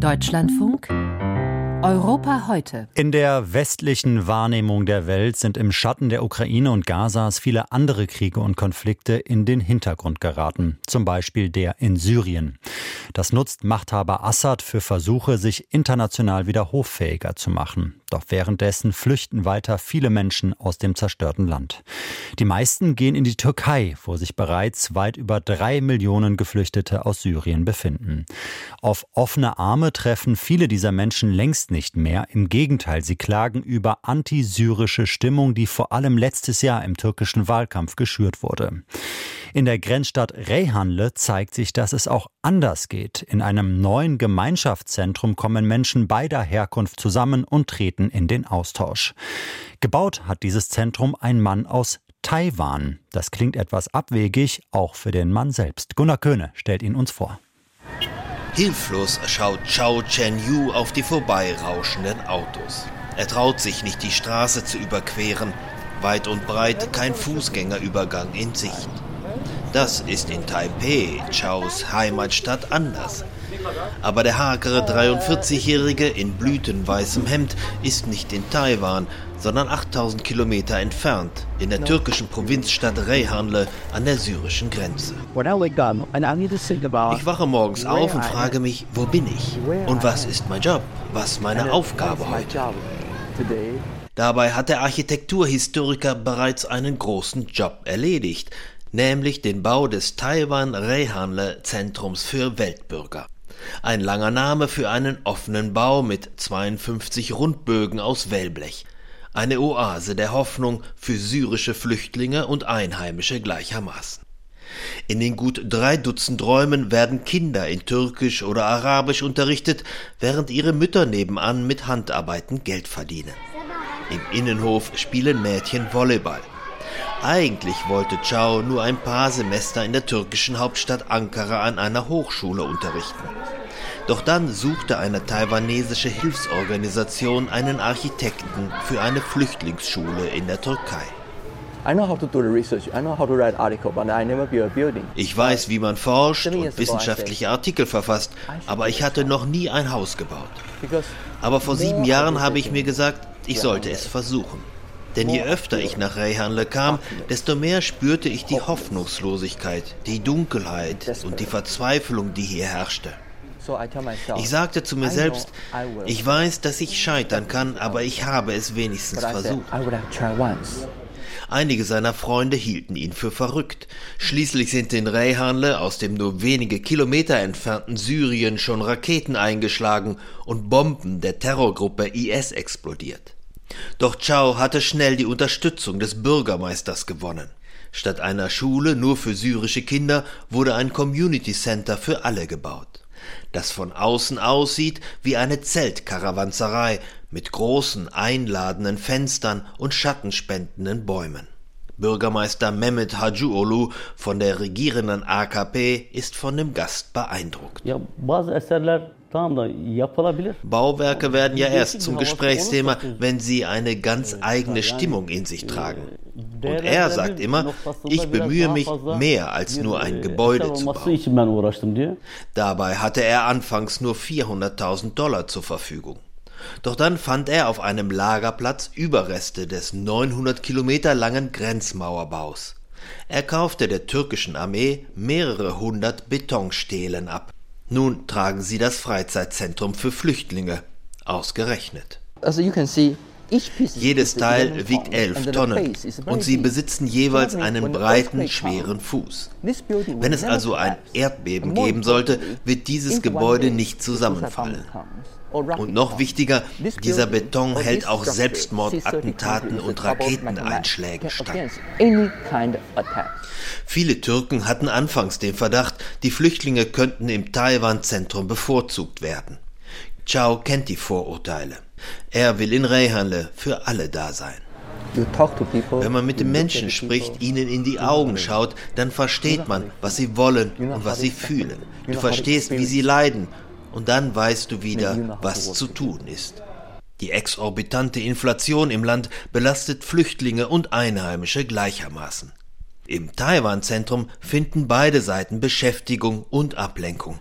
Deutschlandfunk Europa heute. In der westlichen Wahrnehmung der Welt sind im Schatten der Ukraine und Gazas viele andere Kriege und Konflikte in den Hintergrund geraten. Zum Beispiel der in Syrien. Das nutzt Machthaber Assad für Versuche, sich international wieder hoffähiger zu machen. Doch währenddessen flüchten weiter viele Menschen aus dem zerstörten Land. Die meisten gehen in die Türkei, wo sich bereits weit über drei Millionen Geflüchtete aus Syrien befinden. Auf offene Arme treffen viele dieser Menschen längst nicht mehr. Im Gegenteil, sie klagen über antisyrische Stimmung, die vor allem letztes Jahr im türkischen Wahlkampf geschürt wurde. In der Grenzstadt Reyhanle zeigt sich, dass es auch anders geht. In einem neuen Gemeinschaftszentrum kommen Menschen beider Herkunft zusammen und treten in den Austausch. Gebaut hat dieses Zentrum ein Mann aus Taiwan. Das klingt etwas abwegig, auch für den Mann selbst. Gunnar Köhne stellt ihn uns vor. Hilflos schaut Chao Chen Yu auf die vorbeirauschenden Autos. Er traut sich nicht, die Straße zu überqueren. Weit und breit kein Fußgängerübergang in Sicht. Das ist in Taipei, Chaos Heimatstadt, anders. Aber der hagere 43-Jährige in blütenweißem Hemd ist nicht in Taiwan, sondern 8000 Kilometer entfernt, in der türkischen Provinzstadt Reyhanle an der syrischen Grenze. Ich wache morgens auf und frage mich, wo bin ich? Und was ist mein Job? Was meine Aufgabe heute? Dabei hat der Architekturhistoriker bereits einen großen Job erledigt nämlich den Bau des Taiwan Reihanle Zentrums für Weltbürger. Ein langer Name für einen offenen Bau mit 52 Rundbögen aus Wellblech. Eine Oase der Hoffnung für syrische Flüchtlinge und Einheimische gleichermaßen. In den gut drei Dutzend Räumen werden Kinder in Türkisch oder Arabisch unterrichtet, während ihre Mütter nebenan mit Handarbeiten Geld verdienen. Im Innenhof spielen Mädchen Volleyball. Eigentlich wollte Chao nur ein paar Semester in der türkischen Hauptstadt Ankara an einer Hochschule unterrichten. Doch dann suchte eine taiwanesische Hilfsorganisation einen Architekten für eine Flüchtlingsschule in der Türkei. Ich weiß, wie man forscht und wissenschaftliche Artikel verfasst, aber ich hatte noch nie ein Haus gebaut. Aber vor sieben Jahren habe ich mir gesagt, ich sollte es versuchen. Denn je öfter ich nach Reyhanle kam, desto mehr spürte ich die Hoffnungslosigkeit, die Dunkelheit und die Verzweiflung, die hier herrschte. Ich sagte zu mir selbst, ich weiß, dass ich scheitern kann, aber ich habe es wenigstens versucht. Einige seiner Freunde hielten ihn für verrückt. Schließlich sind in Reyhanle aus dem nur wenige Kilometer entfernten Syrien schon Raketen eingeschlagen und Bomben der Terrorgruppe IS explodiert. Doch Chao hatte schnell die Unterstützung des Bürgermeisters gewonnen. Statt einer Schule nur für syrische Kinder wurde ein Community Center für alle gebaut, das von außen aussieht wie eine Zeltkarawanserei mit großen einladenden Fenstern und schattenspendenden Bäumen. Bürgermeister Mehmet Hacuoğlu von der regierenden AKP ist von dem Gast beeindruckt. Bauwerke werden ja erst zum Gesprächsthema, wenn sie eine ganz eigene Stimmung in sich tragen. Und er sagt immer, ich bemühe mich mehr als nur ein Gebäude zu bauen. Dabei hatte er anfangs nur 400.000 Dollar zur Verfügung. Doch dann fand er auf einem Lagerplatz Überreste des 900 Kilometer langen Grenzmauerbaus. Er kaufte der türkischen Armee mehrere hundert Betonstelen ab. Nun tragen sie das Freizeitzentrum für Flüchtlinge. Ausgerechnet. Also jedes Teil wiegt elf Tonnen und sie besitzen jeweils einen breiten, schweren Fuß. Wenn es also ein Erdbeben geben sollte, wird dieses Gebäude nicht zusammenfallen. Und noch wichtiger, dieser Beton hält auch Selbstmordattentaten und Raketeneinschlägen stand. Viele Türken hatten anfangs den Verdacht, die Flüchtlinge könnten im Taiwan-Zentrum bevorzugt werden. Chao kennt die Vorurteile. Er will in Reyhanle für alle da sein. Wenn man mit den Menschen spricht, ihnen in die Augen schaut, dann versteht man, was sie wollen und was sie fühlen. Du verstehst, wie sie leiden und dann weißt du wieder, was zu tun ist. Die exorbitante Inflation im Land belastet Flüchtlinge und Einheimische gleichermaßen. Im Taiwan-Zentrum finden beide Seiten Beschäftigung und Ablenkung.